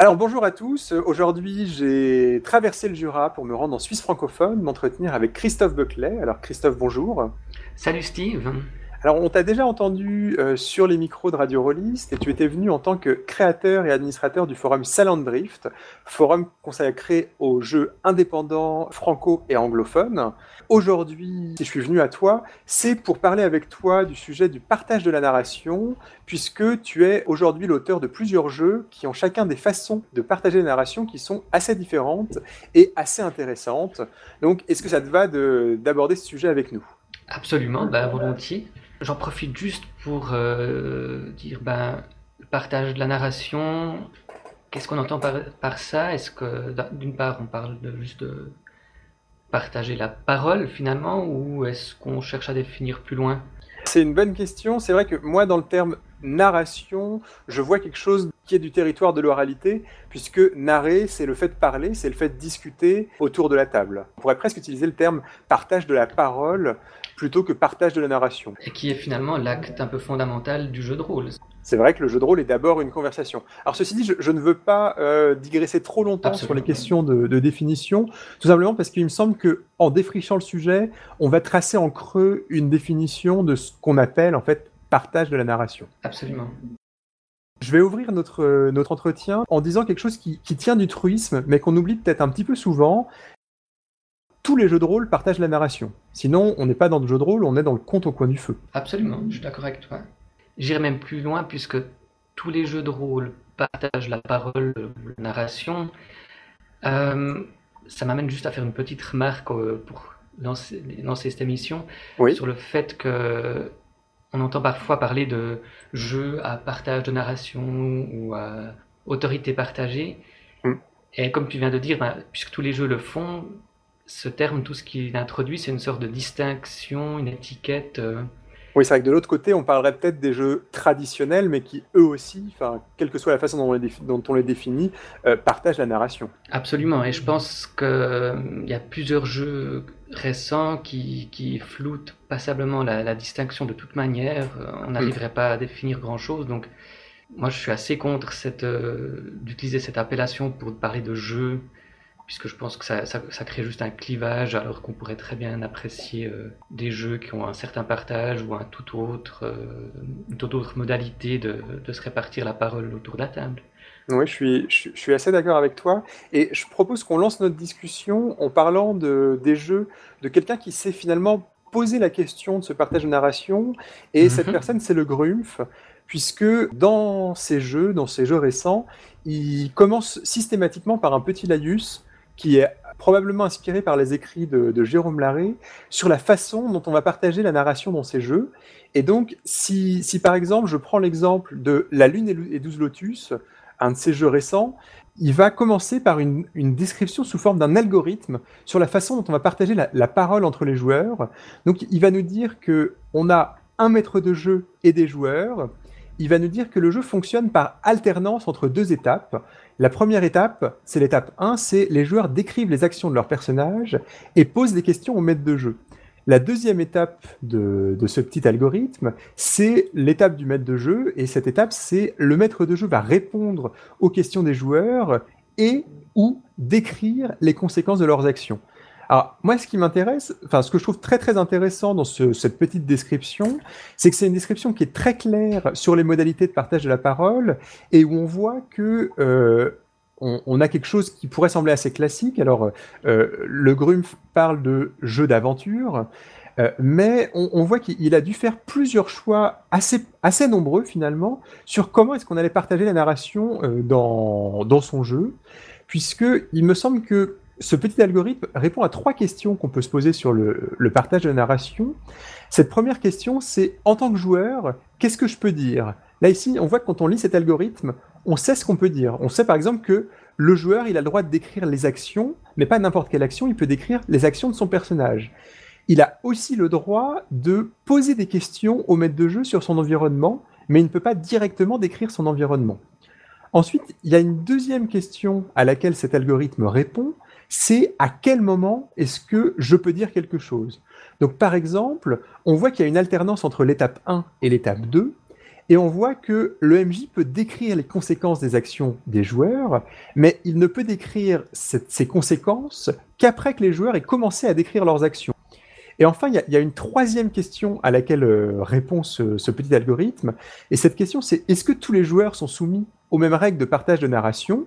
Alors bonjour à tous, aujourd'hui j'ai traversé le Jura pour me rendre en Suisse francophone, m'entretenir avec Christophe Buckley. Alors Christophe, bonjour. Salut Steve. Alors, on t'a déjà entendu euh, sur les micros de Radio Rollist et tu étais venu en tant que créateur et administrateur du forum Salandrift, forum consacré aux jeux indépendants franco et anglophones. Aujourd'hui, si je suis venu à toi, c'est pour parler avec toi du sujet du partage de la narration, puisque tu es aujourd'hui l'auteur de plusieurs jeux qui ont chacun des façons de partager la narration qui sont assez différentes et assez intéressantes. Donc, est-ce que ça te va d'aborder ce sujet avec nous? Absolument, bah, volontiers. J'en profite juste pour euh, dire ben, le partage de la narration. Qu'est-ce qu'on entend par, ça? Est-ce que d'une part on parle juste de partager la parole finalement ou est-ce qu'on cherche à définir plus loin? C'est une bonne question. C'est vrai que moi dans le terme narration, je vois quelque chose qui est du territoire de l'oralité, puisque narrer, c'est le fait de parler, c'est le fait de discuter autour de la table. On pourrait presque utiliser le terme partage de la parole plutôt que partage de la narration. Et qui est finalement l'acte un peu fondamental du jeu de rôle. C'est vrai que le jeu de rôle est d'abord une conversation. Alors ceci dit, je, ne veux pas euh, digresser trop longtemps sur les questions de, définition, tout simplement parce qu'il me semble que en défrichant le sujet, on va tracer en creux une définition de ce qu'on appelle en fait partage de la narration. Absolument. Je vais ouvrir notre, notre entretien en disant quelque chose qui, qui tient du truisme, mais qu'on oublie peut-être un petit peu souvent, tous les jeux de rôle partagent la narration. Sinon, on n'est pas dans le jeu de rôle, on est dans le conte au coin du feu. Absolument, je suis d'accord avec toi. J'irai même plus loin puisque tous les jeux de rôle partagent la parole, la narration. Euh, ça m'amène juste à faire une petite remarque euh, pour lancer, cette émission sur le fait que on entend parfois parler de jeux à partage de narration ou à autorité partagée. Mm. Et comme tu viens de dire, ben, puisque tous les jeux le font, ce terme, tout ce qu'il introduit, c'est une sorte de distinction, une étiquette. Euh. Oui, c'est vrai que de l'autre côté, on parlerait peut-être des jeux traditionnels, mais qui eux aussi, quelle que soit la façon dont on les, définit, euh, partagent la narration. Absolument, et je pense qu'il euh, y a plusieurs jeux récents qui, floutent passablement la, distinction de toute manière. On n'arriverait mm. pas à définir grand-chose, donc moi je suis assez contre d'utiliser cette appellation pour parler de jeux puisque je pense que ça, ça, crée juste un clivage, alors qu'on pourrait très bien apprécier euh, des jeux qui ont un certain partage ou un tout autre, euh, une toute autre modalité de, de, se répartir la parole autour de la table. Oui, je suis, je, suis assez d'accord avec toi. Et je propose qu'on lance notre discussion en parlant de, des jeux de quelqu'un qui s'est finalement posé la question de ce partage de narration. Et cette mhm. personne, c'est le Grumpf puisque dans ces jeux, dans ces jeux récents, il commence systématiquement par un petit laïus qui est probablement inspiré par les écrits de, Jérôme Larré sur la façon dont on va partager la narration dans ces jeux. Et donc, si, par exemple, je prends l'exemple de La Lune et 12 Lotus, un de ces jeux récents, il va commencer par une, description sous forme d'un algorithme sur la façon dont on va partager la, la, parole entre les joueurs. Donc, il va nous dire que on a un maître de jeu et des joueurs. Il va nous dire que le jeu fonctionne par alternance entre deux étapes. La première étape, c'est l'étape 1, c'est les joueurs décrivent les actions de leur personnage et posent des questions au maître de jeu. La deuxième étape de, ce petit algorithme, c'est l'étape du maître de jeu, et cette étape, c'est le maître de jeu va répondre aux questions des joueurs et ou décrire les conséquences de leurs actions. Alors, moi, ce qui m'intéresse, enfin, ce que je trouve très très intéressant dans cette petite description, c'est que c'est une description qui est très claire sur les modalités de partage de la parole et où on voit que euh, on, a quelque chose qui pourrait sembler assez classique. Alors, euh, le Grumpf parle de jeu d'aventure. Euh, mais on, voit qu'il a dû faire plusieurs choix assez, assez nombreux finalement sur comment est-ce qu'on allait partager la narration dans, dans son jeu, puisque il me semble que ce petit algorithme répond à trois questions qu'on peut se poser sur le, partage de narration. Cette première question, c'est en tant que joueur, qu'est-ce que je peux dire? Là ici, on voit que quand on lit cet algorithme, on sait ce qu'on peut dire. On sait par exemple que le joueur, il a le droit de décrire les actions, mais pas n'importe quelle action, il peut décrire les actions de son personnage. Il a aussi le droit de poser des questions au maître de jeu sur son environnement, mais il ne peut pas directement décrire son environnement. Ensuite, il y a une deuxième question à laquelle cet algorithme répond, c'est à quel moment est-ce que je peux dire quelque chose. Donc par exemple, on voit qu'il y a une alternance entre l'étape 1 et l'étape 2, Et on voit que le MJ peut décrire les conséquences des actions des joueurs, mais il ne peut décrire ces conséquences qu'après que les joueurs aient commencé à décrire leurs actions. Et enfin, il y, a une troisième question à laquelle euh, répond ce, ce, petit algorithme. Et cette question, c'est est-ce que tous les joueurs sont soumis aux mêmes règles de partage de narration?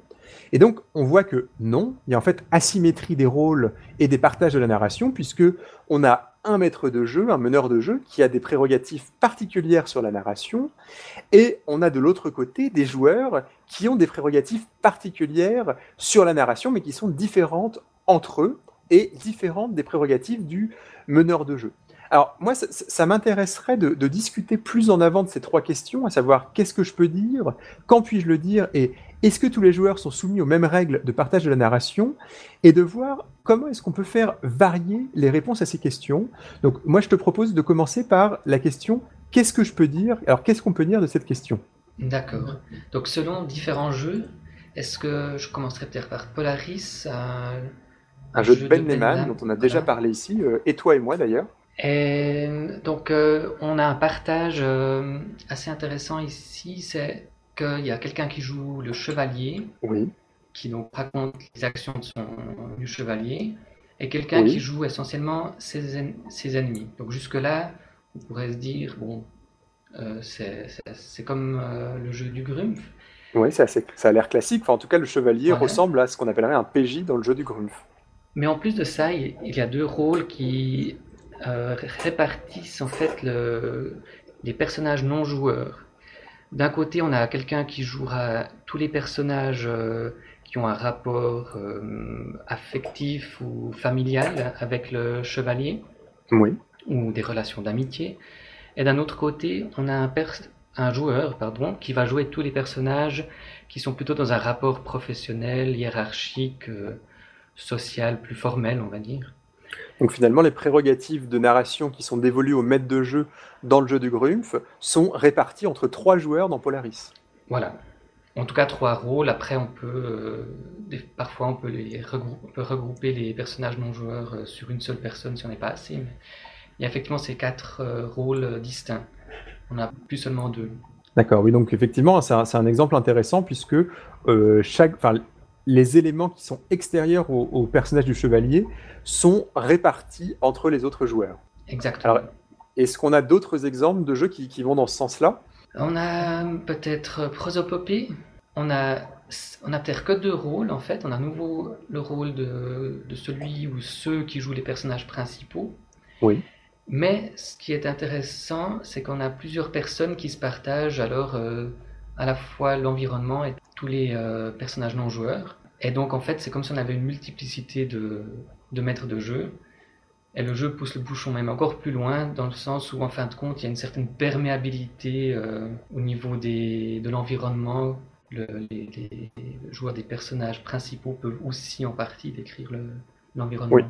Et donc, on voit que non, il y a en fait asymétrie des rôles et des partages de la narration, puisque on a un maître de jeu, un meneur de jeu, qui a des prérogatives particulières sur la narration, et on a de l'autre côté des joueurs qui ont des prérogatives particulières sur la narration, mais qui sont différentes entre eux et différentes des prérogatives du meneur de jeu. Alors moi, ça, m'intéresserait de, de, discuter plus en avant de ces trois questions, à savoir qu'est-ce que je peux dire, quand puis-je le dire, et est-ce que tous les joueurs sont soumis aux mêmes règles de partage de la narration Et de voir comment est-ce qu'on peut faire varier les réponses à ces questions? Donc moi, je te propose de commencer par la question qu'est-ce que je peux dire? Alors qu'est-ce qu'on peut dire de cette question? D'accord. Donc selon différents jeux, est-ce que je commencerai peut-être par Polaris Un, jeu, de Ben Lehman, dont on a déjà parlé ici, euh, et toi et moi d'ailleurs. Et donc, euh, on a un partage euh, assez intéressant ici, c'est qu'il y a quelqu'un qui joue le chevalier, oui. qui donc raconte les actions de son, du chevalier, et quelqu'un qui joue essentiellement ses, ses ennemis. Donc jusque-là, on pourrait se dire, bon, euh, c'est comme euh, le jeu du Grumpf. Oui, ça, ça a l'air classique. Enfin, en tout cas, le chevalier ressemble à ce qu'on appellerait un PJ dans le jeu du Grumpf. Mais en plus de ça, il, y a deux rôles qui euh, répartissent en fait le, les personnages non joueurs. D'un côté, on a quelqu'un qui jouera tous les personnages euh, qui ont un rapport euh, affectif ou familial avec le chevalier. Oui. Ou des relations d'amitié. Et d'un autre côté, on a un, un joueur pardon, qui va jouer tous les personnages qui sont plutôt dans un rapport professionnel, hiérarchique, euh, social, plus formel, on va dire. Donc finalement, les prérogatives de narration qui sont dévolues au maître de jeu dans le jeu du Grumpf sont réparties entre trois joueurs dans Polaris. Voilà. En tout cas, trois rôles. Après, on peut euh, parfois on peut, les regrouper, les personnages non joueurs euh, sur une seule personne si on n'est pas assez. Mais il y a effectivement ces quatre euh, rôles distincts. On n'a plus seulement deux. D'accord, oui, donc effectivement, c'est un, un, exemple intéressant puisque chaque, les éléments qui sont extérieurs au, personnage du chevalier sont répartis entre les autres joueurs. Exactement. est-ce qu'on a d'autres exemples de jeux qui, vont dans ce sens-là? On a peut-être Prosopopée. On a, on a peut-être que deux rôles en fait. On a à nouveau le rôle de, celui ou ceux qui jouent les personnages principaux. Oui. Mais ce qui est intéressant, c'est qu'on a plusieurs personnes qui se partagent alors euh, à la fois l'environnement et tous les euh, personnages non joueurs. Et donc en fait, c'est comme si on avait une multiplicité de, maîtres de jeu. Et le jeu pousse le bouchon même encore plus loin, dans le sens où, en fin de compte, il y a une certaine perméabilité euh, au niveau de l'environnement. Le, les, joueurs des personnages principaux peuvent aussi en partie décrire l'environnement. oui.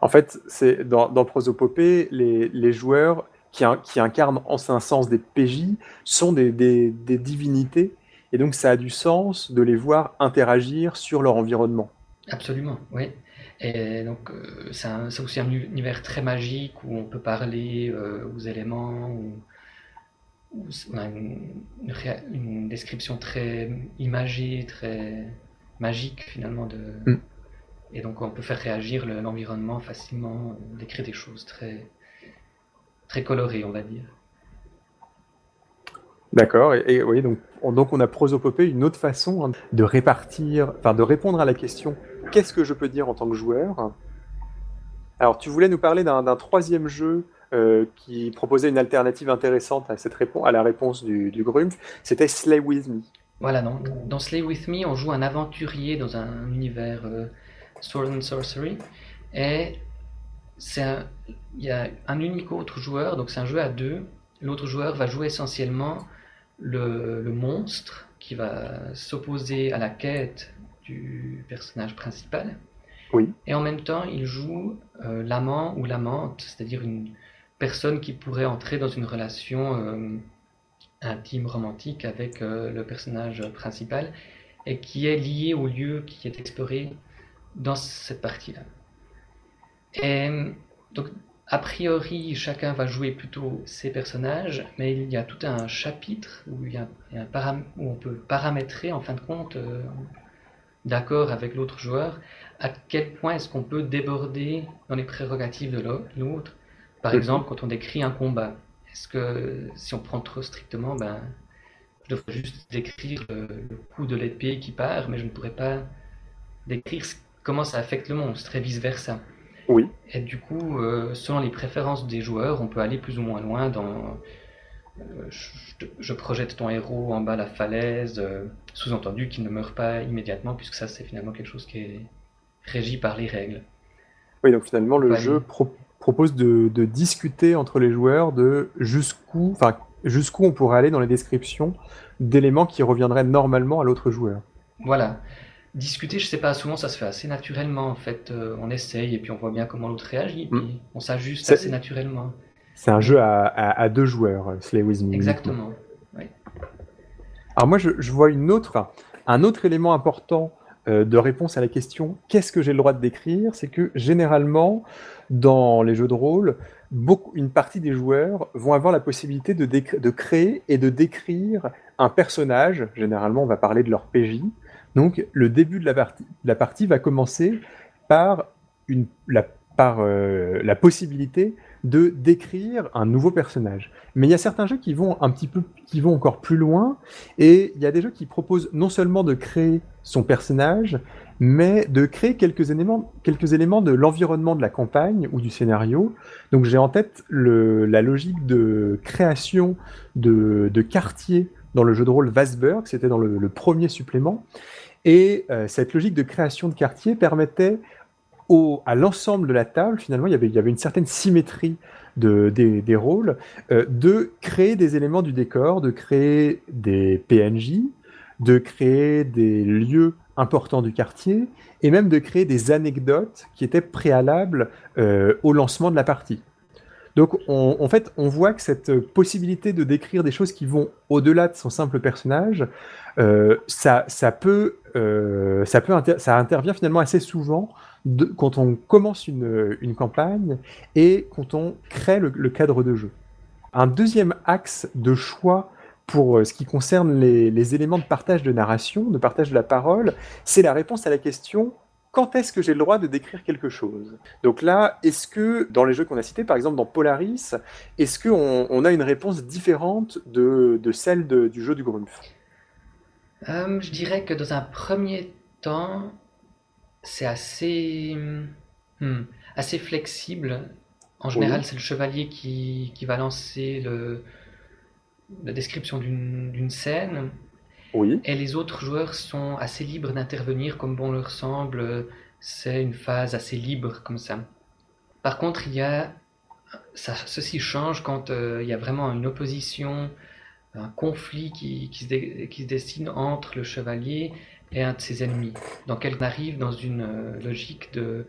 En fait, c'est dans, dans Prosopopée, les, joueurs qui, incarnent en un sens des PJ sont des divinités et donc, ça a du sens de les voir interagir sur leur environnement. Absolument, oui. Et donc, euh, c'est aussi un univers très magique où on peut parler euh, aux éléments, où, on a une, description très imagée, très magique finalement. De... Mm. Et donc, on peut faire réagir l'environnement facilement, euh, décrire des choses très, très colorées, on va dire. D'accord. Et, oui, donc on, donc on a prosopopée, une autre façon hein, de répartir, enfin de répondre à la question qu'est-ce que je peux dire en tant que joueur? Alors, tu voulais nous parler d'un troisième jeu euh, qui proposait une alternative intéressante à, cette à la réponse du, du c'était Slay With Me. Voilà, donc dans Slay With Me, on joue un aventurier dans un univers euh, Sword and Sorcery, et il y a un unique autre joueur, donc c'est un jeu à deux. L'autre joueur va jouer essentiellement le, monstre qui va s'opposer à la quête du personnage principal. Oui. Et en même temps, il joue euh, l'amant ou l'amante, c'est-à-dire une personne qui pourrait entrer dans une relation euh, intime, romantique avec euh, le personnage principal et qui est liée au lieu qui est exploré dans cette partie-là. Et donc, a priori, chacun va jouer plutôt ses personnages, mais il y a tout un chapitre où, il y a, un où on peut paramétrer, en fin de compte, euh, d'accord avec l'autre joueur, à quel point est-ce qu'on peut déborder dans les prérogatives de l'autre. Par mhm. exemple, quand on décrit un combat, est-ce que si on prend trop strictement, ben, je devrais juste décrire le, le coup de l'épée qui part, mais je ne pourrais pas décrire comment ça affecte le monstre et vice-versa. Oui. Et du coup, euh, selon les préférences des joueurs, on peut aller plus ou moins loin dans. Euh, je, projette ton héros en bas de la falaise, euh, sous-entendu qu'il ne meurt pas immédiatement, puisque ça, c'est finalement quelque chose qui est régi par les règles. Oui, donc finalement, le jeu propose de, discuter entre les joueurs de jusqu'où, enfin, jusqu'où on pourrait aller dans les descriptions d'éléments qui reviendraient normalement à l'autre joueur. Voilà discuter, je sais pas, souvent ça se fait assez naturellement en fait. Euh, on essaye et puis on voit bien comment l'autre réagit, puis mm. on s'ajuste assez naturellement. C'est un jeu à, deux joueurs, euh, Slay With Me. Exactement. Alors moi, je, vois une autre, un autre élément important euh, de réponse à la question qu'est-ce que j'ai le droit de décrire? C'est que généralement, dans les jeux de rôle, beaucoup, une partie des joueurs vont avoir la possibilité de, de créer et de décrire un personnage. Généralement, on va parler de leur PJ donc le début de la partie, va commencer par, euh, la possibilité de décrire un nouveau personnage. Mais il y a certains jeux qui vont un petit peu, qui vont encore plus loin, et il y a des jeux qui proposent non seulement de créer son personnage, mais de créer quelques éléments, quelques éléments de l'environnement de la campagne ou du scénario. Donc j'ai en tête la logique de création de, de quartiers dans le jeu de rôle Vasberg, c'était dans le, premier supplément. Et euh, cette logique de création de quartier permettait au, à l'ensemble de la table, finalement, il y avait, il y avait une certaine symétrie de, des, des, rôles, euh, de créer des éléments du décor, de créer des PNJ, de créer des lieux importants du quartier, et même de créer des anecdotes qui étaient préalables euh, au lancement de la partie. Donc, on, en fait, on voit que cette possibilité de décrire des choses qui vont au-delà de son simple personnage, ça, ça peut, euh, ça peut, ça intervient finalement assez souvent quand on commence une, une, campagne et quand on crée le, cadre de jeu. Un deuxième axe de choix pour euh, ce qui concerne les, éléments de partage de narration, de partage de la parole, c'est la réponse à la question quand est-ce que j'ai le droit de décrire quelque chose? Donc là, est-ce que dans les jeux qu'on a cités, par exemple dans Polaris, est-ce qu'on on a une réponse différente de, celle du jeu du Grumpf? Euh, Je dirais que dans un premier temps, c'est assez, hmm, assez flexible. En général, c'est le chevalier qui, qui va lancer le, la description d'une scène. Et les autres joueurs sont assez libres d'intervenir comme bon leur semble. C'est une phase assez libre comme ça. Par contre, il y a ça, ceci change quand euh, il y a vraiment une opposition, un conflit qui, qui, se qui, se dessine entre le chevalier et un de ses ennemis. Donc elle arrive dans une euh, logique de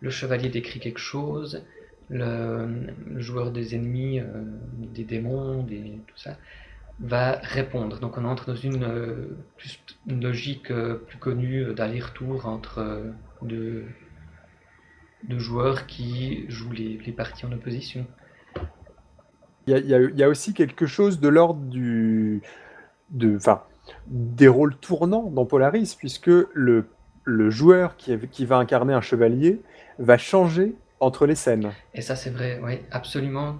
le chevalier décrit quelque chose, le, joueur des ennemis, euh, des démons, des, tout ça, va répondre. Donc on entre dans une, euh, logique euh, plus connue d'aller-retour entre euh, deux, joueurs qui jouent les, parties en opposition. Il y, a, aussi quelque chose de l'ordre du, de, enfin, des rôles tournants dans Polaris, puisque le, le joueur qui, qui va incarner un chevalier va changer entre les scènes. Et ça c'est vrai, oui, absolument.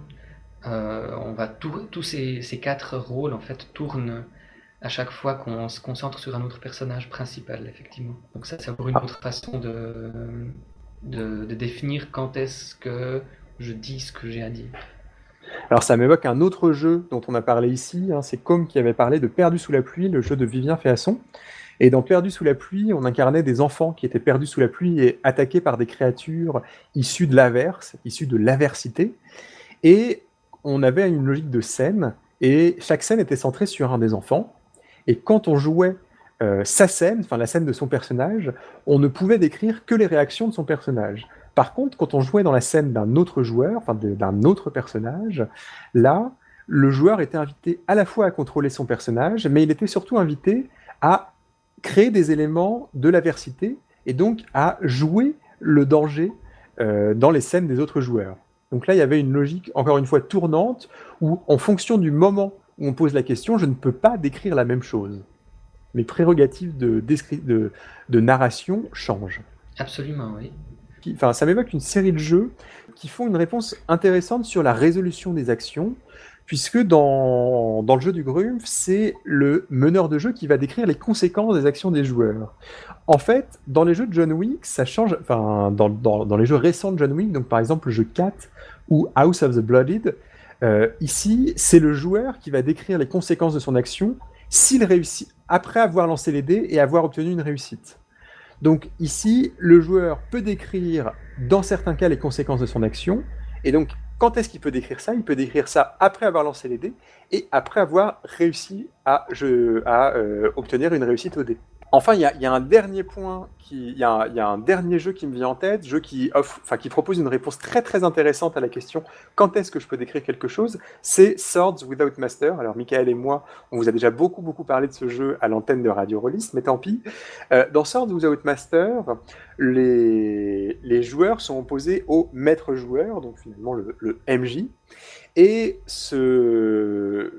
Euh, on va tous ces, quatre rôles en fait tournent à chaque fois qu'on se concentre sur un autre personnage principal, effectivement. Donc ça, c'est une autre façon de, de, définir quand est-ce que je dis ce que j'ai à dire. Alors ça m'évoque un autre jeu dont on a parlé ici, hein, c'est Com qui avait parlé de Perdu sous la pluie, le jeu de Vivien Féasson. Et dans Perdu sous la pluie, on incarnait des enfants qui étaient perdus sous la pluie et attaqués par des créatures issues de l'averse, issues de l'aversité. Et on avait une logique de scène et chaque scène était centrée sur un des enfants. Et quand on jouait euh, sa scène, enfin la scène de son personnage, on ne pouvait décrire que les réactions de son personnage. Par contre, quand on jouait dans la scène d'un autre joueur, enfin d'un autre personnage, là, le joueur était invité à la fois à contrôler son personnage, mais il était surtout invité à créer des éléments de l'aversité et donc à jouer le danger euh, dans les scènes des autres joueurs. Donc là, il y avait une logique, encore une fois, tournante, où en fonction du moment où on pose la question, je ne peux pas décrire la même chose. Mes prérogatives de, de, de narration changent. Absolument, oui. Enfin, ça m'évoque une série de jeux qui font une réponse intéressante sur la résolution des actions, puisque dans, dans le jeu du Grumpf, c'est le meneur de jeu qui va décrire les conséquences des actions des joueurs. En fait, dans les jeux de John Wick, ça change, enfin, dans, dans, dans les jeux récents de John Wick, donc par exemple le jeu 4 ou House of the Blooded, euh, ici, c'est le joueur qui va décrire les conséquences de son action s'il réussit après avoir lancé les dés et avoir obtenu une réussite. Donc ici, le joueur peut décrire dans certains cas les conséquences de son action, et donc quand est-ce qu'il peut décrire ça? Il peut décrire ça après avoir lancé les dés et après avoir réussi à, euh, obtenir une réussite au dé. Enfin, il y, a un dernier point, il y, a un dernier jeu qui me vient en tête, jeu qui, offre, qui propose une réponse très très intéressante à la question quand est-ce que je peux décrire quelque chose? C'est Swords Without Master. Alors, Michael et moi, on vous a déjà beaucoup beaucoup parlé de ce jeu à l'antenne de Radio Rollist, mais tant pis. Euh, dans Swords Without Master, les, joueurs sont opposés au maître joueur, donc finalement le, MJ, et ce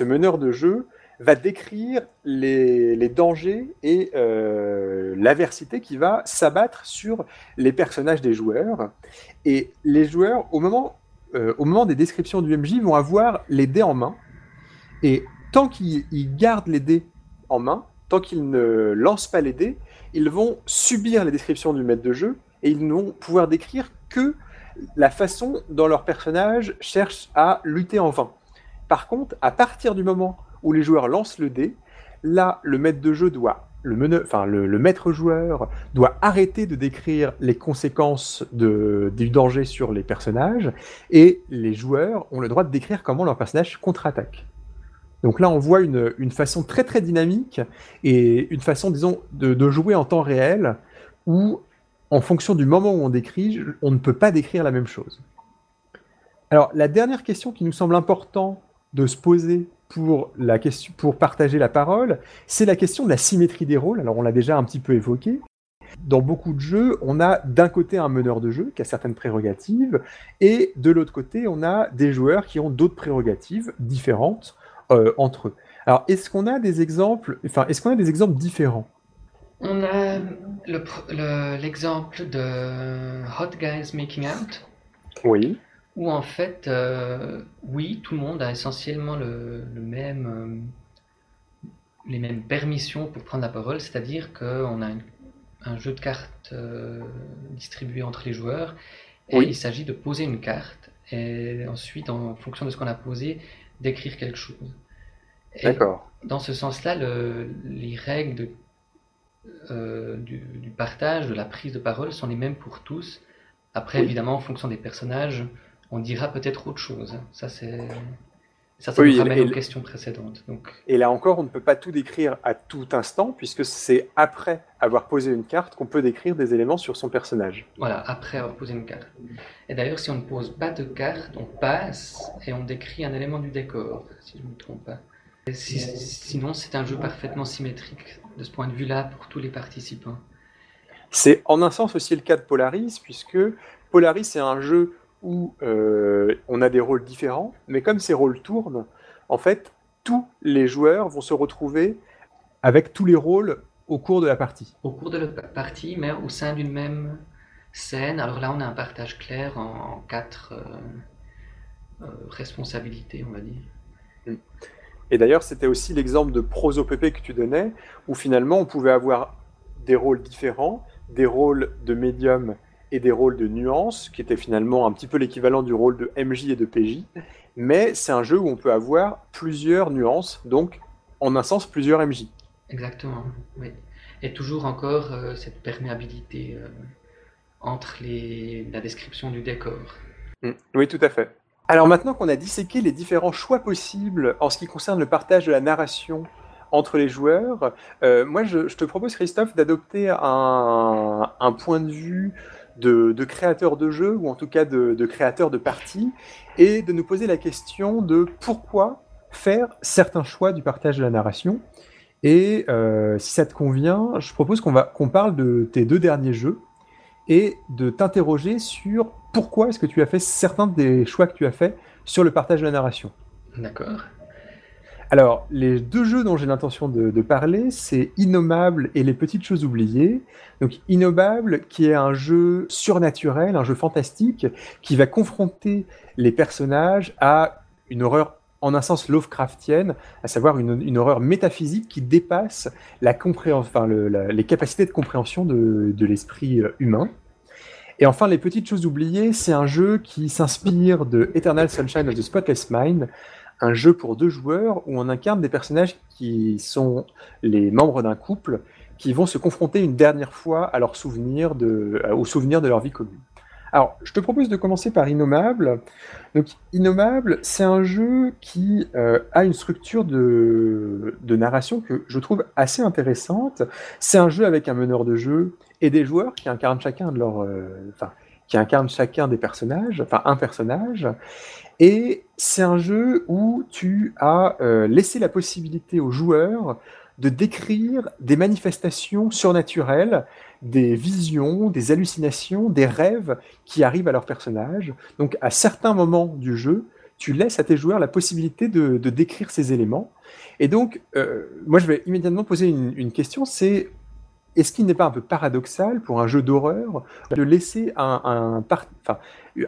meneur de jeu va décrire les, dangers et euh, l'aversité qui va s'abattre sur les personnages des joueurs. Et les joueurs, au moment, euh, au moment des descriptions du MJ, vont avoir les dés en main. Et tant qu'ils gardent les dés en main, tant qu'ils ne lancent pas les dés, ils vont subir les descriptions du maître de jeu et ils ne vont pouvoir décrire que la façon dont leur personnage cherche à lutter en vain. Par contre, à partir du moment où les joueurs lancent le dé. Là, le maître de jeu doit, le, enfin, le, maître joueur doit arrêter de décrire les conséquences de, du danger sur les personnages, et les joueurs ont le droit de décrire comment leur personnage contre-attaque. Donc là, on voit une, une, façon très très dynamique et une façon, disons, de, de, jouer en temps réel où, en fonction du moment où on décrit, on ne peut pas décrire la même chose. Alors, la dernière question qui nous semble important de se poser pour, la question, pour partager la parole, c'est la question de la symétrie des rôles. Alors on l'a déjà un petit peu évoqué. Dans beaucoup de jeux, on a d'un côté un meneur de jeu qui a certaines prérogatives, et de l'autre côté, on a des joueurs qui ont d'autres prérogatives différentes euh, entre eux. Alors, est-ce qu'on a des exemples, enfin, est-ce qu'on a des exemples différents? On a l'exemple de Hot Guys Making Out. Oui où en fait, euh, oui, tout le monde a essentiellement le, même, euh, les mêmes permissions pour prendre la parole, c'est-à-dire qu'on a un jeu de cartes euh, distribué entre les joueurs, et il s'agit de poser une carte, et ensuite, en fonction de ce qu'on a posé, d'écrire quelque chose. D'accord. Dans ce sens-là, les règles du, du, partage, de la prise de parole sont les mêmes pour tous. Après, évidemment, en fonction des personnages, on dira peut-être autre chose. Ça, c'est. Ça, ça nous ramène aux questions précédentes. Donc... Et là encore, on ne peut pas tout décrire à tout instant, puisque c'est après avoir posé une carte qu'on peut décrire des éléments sur son personnage. Voilà, après avoir posé une carte. Et d'ailleurs, si on ne pose pas de carte, on passe et on décrit un élément du décor, si je ne me trompe pas. sinon, c'est un jeu parfaitement symétrique de ce point de vue-là pour tous les participants. C'est en un sens aussi le cas de Polaris, puisque Polaris est un jeu où euh, on a des rôles différents, mais comme ces rôles tournent, en fait, tous les joueurs vont se retrouver avec tous les rôles au cours de la partie. Au cours de la partie, mais au sein d'une même scène. Alors là, on a un partage clair en, quatre euh, euh, responsabilités, on va dire. Et d'ailleurs, c'était aussi l'exemple de proso-pp que tu donnais, où finalement, on pouvait avoir des rôles différents, des rôles de médium et des rôles de nuances, qui étaient finalement un petit peu l'équivalent du rôle de MJ et de PJ, mais c'est un jeu où on peut avoir plusieurs nuances, donc en un sens plusieurs MJ. Exactement, oui. Et toujours encore euh, cette perméabilité euh, entre les, la description du décor. Mm. Oui, tout à fait. Alors maintenant qu'on a disséqué les différents choix possibles en ce qui concerne le partage de la narration entre les joueurs, euh, moi je, te propose Christophe d'adopter un, un, point de vue de, créateurs de jeux, ou en tout cas de, créateurs de parties, et de nous poser la question de pourquoi faire certains choix du partage de la narration. Et euh, si ça te convient, je propose qu'on qu'on parle de tes deux derniers jeux, et de t'interroger sur pourquoi est-ce que tu as fait certains des choix que tu as fait sur le partage de la narration. D'accord. Alors, les deux jeux dont j'ai l'intention de, parler, c'est Innommable et Les Petites Choses Oubliées. Donc, Innommable, qui est un jeu surnaturel, un jeu fantastique, qui va confronter les personnages à une horreur en un sens Lovecraftienne, à savoir une, horreur métaphysique qui dépasse les capacités de compréhension de, de l'esprit euh, humain. Et enfin, Les Petites Choses Oubliées, c'est un jeu qui s'inspire de Eternal Sunshine of the Spotless Mind, un jeu pour deux joueurs où on incarne des personnages qui sont les membres d'un couple qui vont se confronter une dernière fois à leurs souvenirs de, aux souvenirs de leur vie commune. Alors, je te propose de commencer par Innommable. Donc, Innommable, c'est un jeu qui euh, a une structure de, narration que je trouve assez intéressante. C'est un jeu avec un meneur de jeu et des joueurs qui incarnent chacun de leur, euh, qui incarnent chacun des personnages, enfin un personnage. Et c'est un jeu où tu as euh, laissé la possibilité aux joueurs de décrire des manifestations surnaturelles, des visions, des hallucinations, des rêves qui arrivent à leurs personnages. Donc à certains moments du jeu, tu laisses à tes joueurs la possibilité de, décrire ces éléments. Et donc, euh, moi je vais immédiatement poser une, une question, c'est est-ce qu'il n'est pas un peu paradoxal pour un jeu d'horreur de laisser un,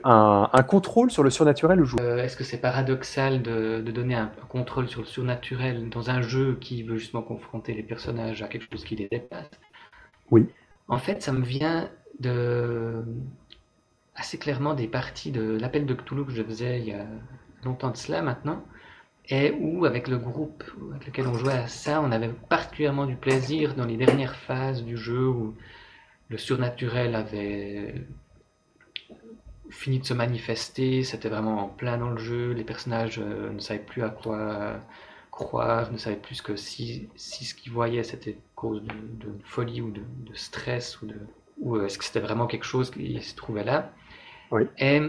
un, contrôle sur le surnaturel au joueur euh, Est-ce que c'est paradoxal de, donner un, contrôle sur le surnaturel dans un jeu qui veut justement confronter les personnages à quelque chose qui les dépasse? Oui. En fait, ça me vient de assez clairement des parties de l'appel de Cthulhu que je faisais il y a longtemps de cela maintenant et où, avec le groupe avec lequel on jouait à ça, on avait particulièrement du plaisir dans les dernières phases du jeu où le surnaturel avait fini de se manifester, c'était vraiment en plein dans le jeu, les personnages euh, ne savaient plus à quoi croire, ne savaient plus que si, si ce qu'ils voyaient c'était cause de, folie ou de, stress ou, de, ou euh, est-ce que c'était vraiment quelque chose qui se trouvait là? Oui. Et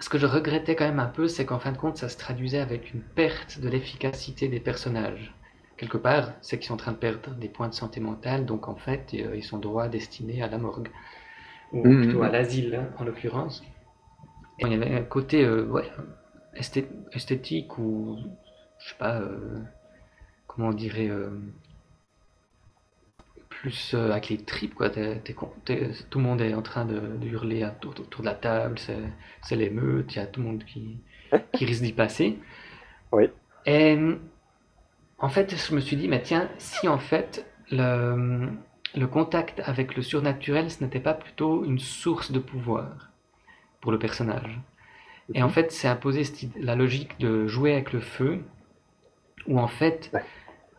ce que je regrettais quand même un peu, c'est qu'en fin de compte, ça se traduisait avec une perte de l'efficacité des personnages. Quelque part, c'est qu'ils sont en train de perdre des points de santé mentale, donc en fait, euh, ils sont droit destinés à la morgue. Ou mmh, plutôt à l'asile, hein, en l'occurrence. Il y avait un côté euh, ouais, esthétique ou, je sais pas, euh, comment on dirait, plus euh, avec les tripes, quoi. tout le monde est en train de, hurler autour, de la table, c'est l'émeute, il y a tout le monde qui, qui risque d'y passer. Oui. Et en fait, je me suis dit, mais tiens, si en fait le, le contact avec le surnaturel, ce n'était pas plutôt une source de pouvoir pour le personnage. Et en mhm. fait, c'est imposé la logique de jouer avec le feu, où en fait,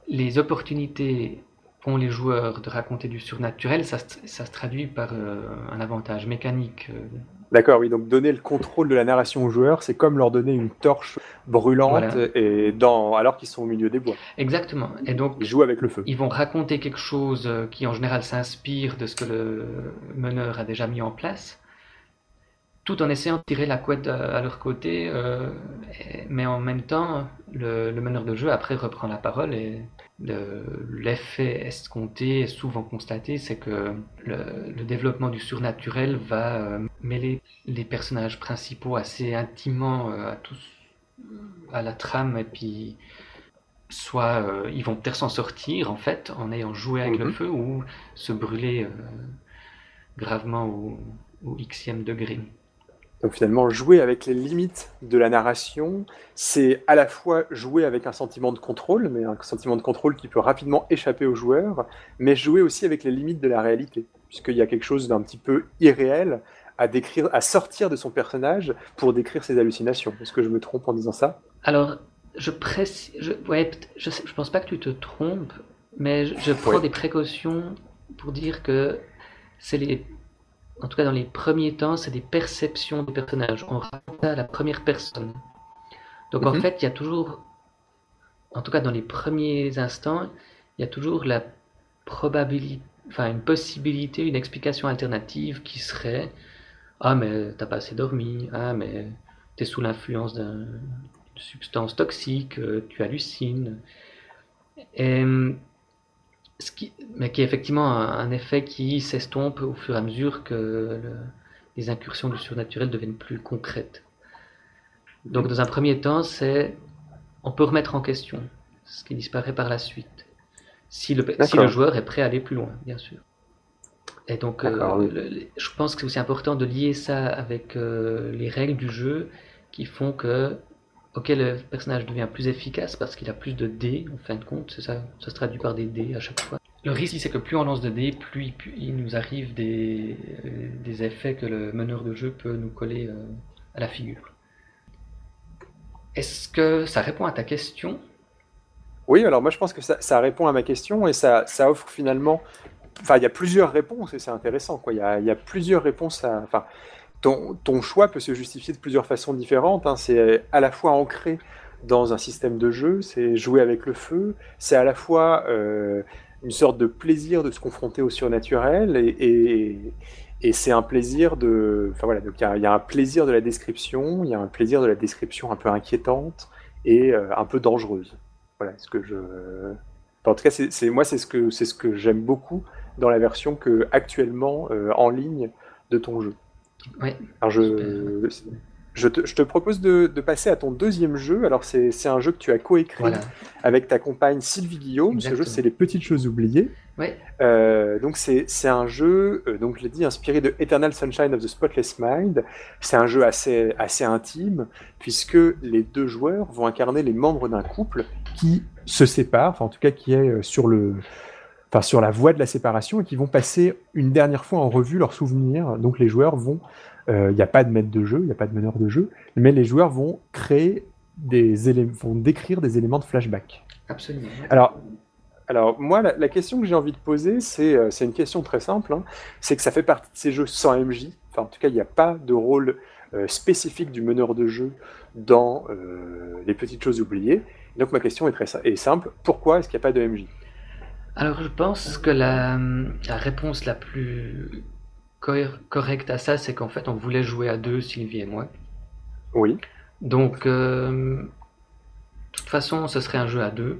les opportunités qu'ont les joueurs de raconter du surnaturel, ça, ça se traduit par euh, un avantage mécanique. Euh. D'accord, oui, donc donner le contrôle de la narration aux joueurs, c'est comme leur donner une torche brûlante et dans, alors qu'ils sont au milieu des bois. Exactement. Et donc, ils jouent avec le feu. Ils vont raconter quelque chose euh, qui en général s'inspire de ce que le meneur a déjà mis en place tout en essayant de tirer la couette à, leur côté, euh, mais en même temps, le, meneur de jeu après reprend la parole et l'effet escompté, souvent constaté, c'est que le, développement du surnaturel va euh, mêler les personnages principaux assez intimement euh, à tous, à la trame et puis soit ils vont peut-être s'en sortir en fait en ayant joué avec le mhm. feu ou se brûler gravement au, au xème degré. Donc finalement, jouer avec les limites de la narration, c'est à la fois jouer avec un sentiment de contrôle, mais un sentiment de contrôle qui peut rapidement échapper aux joueurs, mais jouer aussi avec les limites de la réalité, puisqu'il y a quelque chose d'un petit peu irréel à décrire, à sortir de son personnage pour décrire ses hallucinations. Est-ce que je me trompe en disant ça? Alors, je précise, je, ouais, je, je pense pas que tu te trompes, mais je, prends des précautions pour dire que c'est les en tout cas dans les premiers temps, c'est des perceptions des personnages. On raconte à la première personne. Donc en mhm. fait, il y a toujours, en tout cas dans les premiers instants, il y a toujours la probabilité, enfin une possibilité, une explication alternative qui serait Ah, mais t'as pas assez dormi, ah, mais t'es sous l'influence d'une substance toxique, euh, tu hallucines. Et ce qui, mais qui est effectivement un, effet qui s'estompe au fur et à mesure que les incursions du surnaturel deviennent plus concrètes. Donc dans un premier temps, c'est on peut remettre en question ce qui disparaît par la suite, si le, si le joueur est prêt à aller plus loin, bien sûr. Et donc, euh, je pense que c'est aussi important de lier ça avec euh, les règles du jeu qui font que, ok, le personnage devient plus efficace parce qu'il a plus de dés, en fin de compte, c'est ça, ça se traduit par des dés à chaque fois. Le risque, c'est que plus on lance de dés, plus, il nous arrive des, euh, des, effets que le meneur de jeu peut nous coller à la figure. Est-ce que ça répond à ta question? Oui, alors moi je pense que ça, répond à ma question et ça, offre finalement Enfin, il y a plusieurs réponses et c'est intéressant. Quoi. Il, y a, il y a plusieurs réponses à. Enfin, ton, choix peut se justifier de plusieurs façons différentes. Hein. C'est à la fois ancré dans un système de jeu, c'est jouer avec le feu, c'est à la fois euh, une sorte de plaisir de se confronter au surnaturel et, c'est un plaisir de. Enfin voilà, donc il y, a, un plaisir de la description, il y a un plaisir de la description un peu inquiétante et euh, un peu dangereuse. Voilà, ce que je. en tout cas, c'est moi, c'est ce que ce que j'aime beaucoup dans la version que actuellement euh, en ligne de ton jeu. Alors je, je, te, je, te, propose de, de, passer à ton deuxième jeu. Alors c'est un jeu que tu as coécrit voilà. avec ta compagne Sylvie Guillaume. Exactement. Ce jeu c'est Les Petites Choses Oubliées. Euh, donc c'est un jeu, euh, donc je l'ai dit, inspiré de Eternal Sunshine of the Spotless Mind. C'est un jeu assez, assez intime puisque les deux joueurs vont incarner les membres d'un couple qui se séparent, enfin en tout cas qui est sur le enfin sur la voie de la séparation et qui vont passer une dernière fois en revue leurs souvenirs. Donc les joueurs vont, il euh, n'y a pas de maître de jeu, il n'y a pas de meneur de jeu, mais les joueurs vont créer des éléments, vont décrire des éléments de flashback. Absolument. Alors, alors moi, la, la question que j'ai envie de poser, c'est euh, une question très simple. Hein. c'est que ça fait partie de ces jeux sans MJ. Enfin, en tout cas, il n'y a pas de rôle euh, spécifique du meneur de jeu dans les petites choses oubliées. Donc ma question est très est simple. Pourquoi est-ce qu'il n'y a pas de MJ alors je pense que la, la réponse la plus correcte à ça, c'est qu'en fait on voulait jouer à deux, Sylvie et moi. Oui. Donc, euh, de toute façon, ce serait un jeu à deux.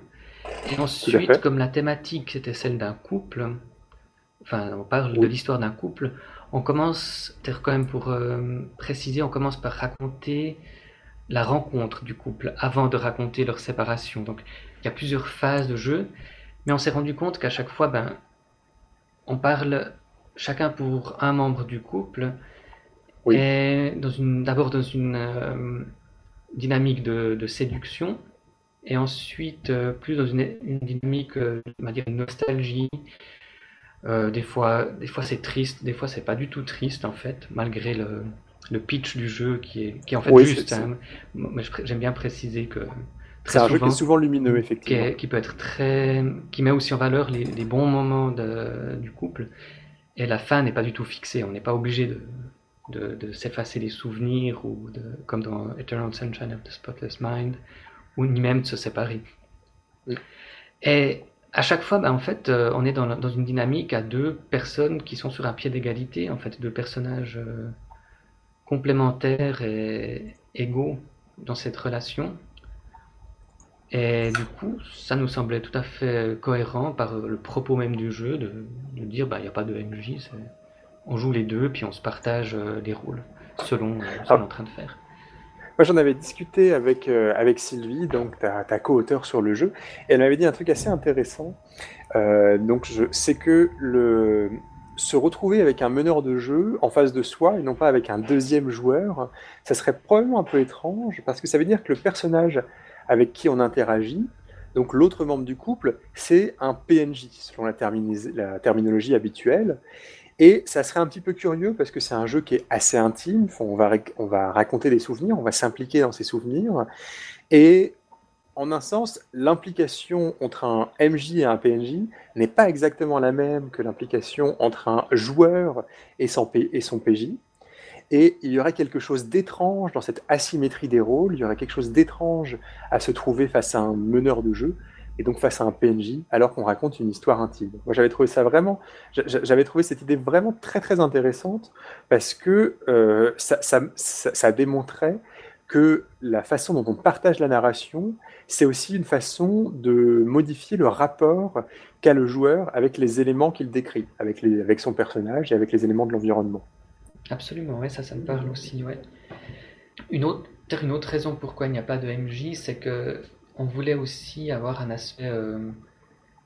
Et ensuite, comme la thématique c'était celle d'un couple, enfin on parle oui. de l'histoire d'un couple, on commence, quand même pour euh, préciser, on commence par raconter la rencontre du couple avant de raconter leur séparation. Donc il y a plusieurs phases de jeu. Mais on s'est rendu compte qu'à chaque fois, ben, on parle chacun pour un membre du couple, oui. et d'abord dans une euh, dynamique de, de, séduction, et ensuite euh, plus dans une, une dynamique, euh, on va dire, une nostalgie. Des fois, des fois c'est triste, des fois c'est pas du tout triste en fait, malgré le, le pitch du jeu qui est, qui est en fait oui, juste. Hein, mais j'aime bien préciser que c'est un jeu qui est souvent lumineux, effectivement. Qui, est, qui, peut être très. qui met aussi en valeur les, les bons moments de, du couple. Et la fin n'est pas du tout fixée. On n'est pas obligé de, de, de s'effacer les souvenirs, ou de, comme dans Eternal Sunshine of the Spotless Mind, ou ni même de se séparer. Et à chaque fois, ben, en fait, euh, on est dans, dans, une dynamique à deux personnes qui sont sur un pied d'égalité, en fait, deux personnages euh, complémentaires et égaux dans cette relation. Et du coup, ça nous semblait tout à fait cohérent par le propos même du jeu de, de dire bah il n'y a pas de MJ, on joue les deux puis on se partage euh, les rôles selon euh, ce qu'on est en train de faire. Moi j'en avais discuté avec, euh, avec Sylvie, donc ta, ta co-auteur sur le jeu, et elle m'avait dit un truc assez intéressant. Donc c'est que le, se retrouver avec un meneur de jeu en face de soi et non pas avec un deuxième joueur, ça serait probablement un peu étrange parce que ça veut dire que le personnage avec qui on interagit. Donc l'autre membre du couple, c'est un PNJ, selon la, terminologie habituelle. Et ça serait un petit peu curieux parce que c'est un jeu qui est assez intime. On va, on va raconter des souvenirs, on va s'impliquer dans ces souvenirs. Et en un sens, l'implication entre un MJ et un PNJ n'est pas exactement la même que l'implication entre un joueur et son, et son PJ. Et il y aurait quelque chose d'étrange dans cette asymétrie des rôles, il y aurait quelque chose d'étrange à se trouver face à un meneur de jeu, et donc face à un PNJ, alors qu'on raconte une histoire intime. Moi, j'avais trouvé ça vraiment, j'avais trouvé cette idée vraiment très très intéressante, parce que euh, ça, démontrait que la façon dont on partage la narration, c'est aussi une façon de modifier le rapport qu'a le joueur avec les éléments qu'il décrit, avec son personnage et avec les éléments de l'environnement. Absolument, ouais, ça, ça me parle aussi. Ouais. Une autre, une autre raison pourquoi il n'y a pas de MJ, c'est que on voulait aussi avoir un aspect euh,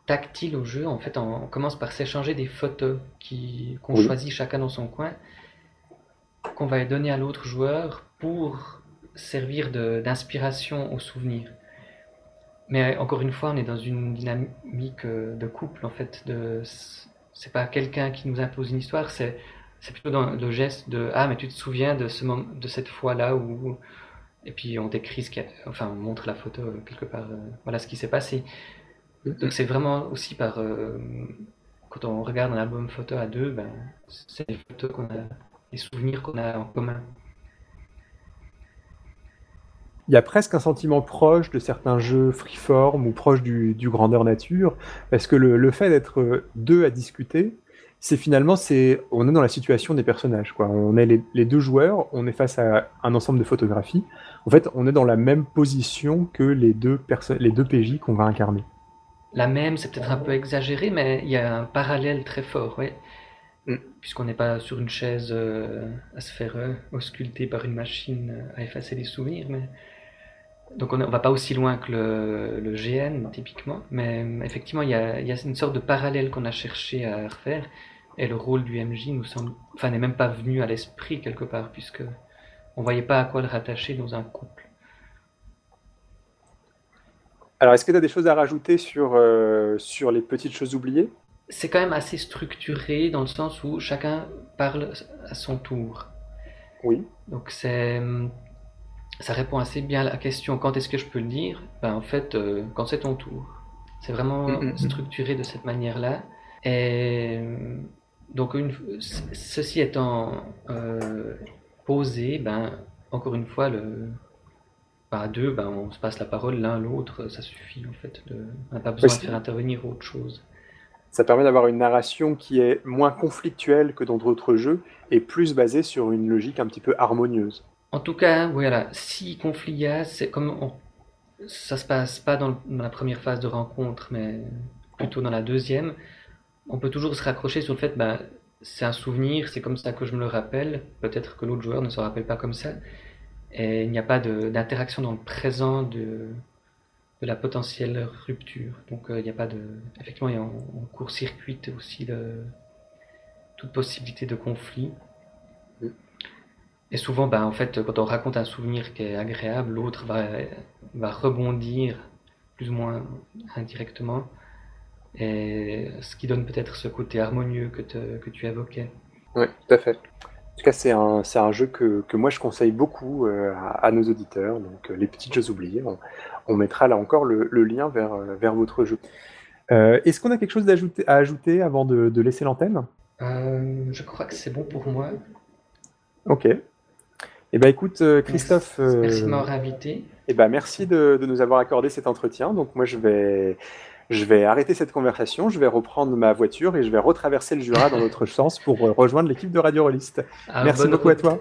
tactile au jeu. En fait, on, commence par s'échanger des photos qu'on choisit chacun dans son coin, qu'on va donner à l'autre joueur pour servir d'inspiration au souvenir. Mais encore une fois, on est dans une dynamique euh, de couple, en fait. De, c'est pas quelqu'un qui nous impose une histoire, c'est, c'est plutôt dans le geste de Ah, mais tu te souviens de, ce moment, de cette fois-là où. Et puis on décrit ce qui Enfin, on montre la photo euh, quelque part. Euh, voilà ce qui s'est passé. Donc c'est vraiment aussi par. quand on regarde un album photo à deux, ben, c'est les photos qu'on a, les souvenirs qu'on a en commun il y a presque un sentiment proche de certains jeux freeform ou proche du, grandeur nature, parce que le, fait d'être deux à discuter, c'est finalement, c'est, on est dans la situation des personnages. Quoi. On est les, deux joueurs, on est face à un ensemble de photographies. En fait, on est dans la même position que les deux, les deux PJ qu'on va incarner. La même, c'est peut-être un peu exagéré, mais il y a un parallèle très fort, ouais. Mm. Puisqu'on n'est pas sur une chaise euh, à se faire euh, ausculter par une machine à effacer les souvenirs, mais donc on ne va pas aussi loin que le, GN typiquement, mais effectivement il y, a, une sorte de parallèle qu'on a cherché à refaire et le rôle du MJ nous semble, enfin n'est même pas venu à l'esprit quelque part puisque on voyait pas à quoi le rattacher dans un couple. Alors est-ce que tu as des choses à rajouter sur, euh, sur les petites choses oubliées? C'est quand même assez structuré dans le sens où chacun parle à son tour. Oui. Donc c'est ça répond assez bien à la question quand est-ce que je peux le dire? Ben, En fait, euh, quand c'est ton tour. C'est vraiment mm, mm, mm. structuré de cette manière-là. Et donc, une, ceci étant euh, posé, ben, encore une fois, le, ben, à deux, ben, on se passe la parole l'un l'autre, ça suffit en fait. De, on n'a pas besoin de faire intervenir autre chose. Ça permet d'avoir une narration qui est moins conflictuelle que dans d'autres jeux et plus basée sur une logique un petit peu harmonieuse. En tout cas, voilà, si conflit y a, c'est comme on, ça se passe pas dans, la première phase de rencontre, mais plutôt dans la deuxième, on peut toujours se raccrocher sur le fait, ben, c'est un souvenir, c'est comme ça que je me le rappelle. Peut-être que l'autre joueur ne se rappelle pas comme ça. Et il n'y a pas d'interaction dans le présent de, la potentielle rupture. Donc euh, il n'y a pas de. Effectivement, il y a en, court-circuit aussi toute possibilité de conflit. Et souvent, bah, en fait, quand on raconte un souvenir qui est agréable, l'autre va rebondir plus ou moins indirectement, et ce qui donne peut-être ce côté harmonieux que, que tu évoquais. Oui, tout à fait. En tout cas, c'est un, un, jeu que, que, moi je conseille beaucoup euh, à, nos auditeurs. Donc, euh, les petites jeux oubliées, on, mettra là encore le, le, lien vers, euh, vers votre jeu. Est-ce qu'on a quelque chose à ajouter avant de, de laisser l'antenne? Je crois que c'est bon pour moi. Ok. Eh ben écoute, euh, Christophe. Merci, de euh, m'avoir invité. Eh ben merci de, nous avoir accordé cet entretien. Donc moi je vais, je vais arrêter cette conversation, je vais reprendre ma voiture et je vais retraverser le Jura dans l'autre sens pour euh, rejoindre l'équipe de Radio Rollist. Ah, merci beaucoup à toi.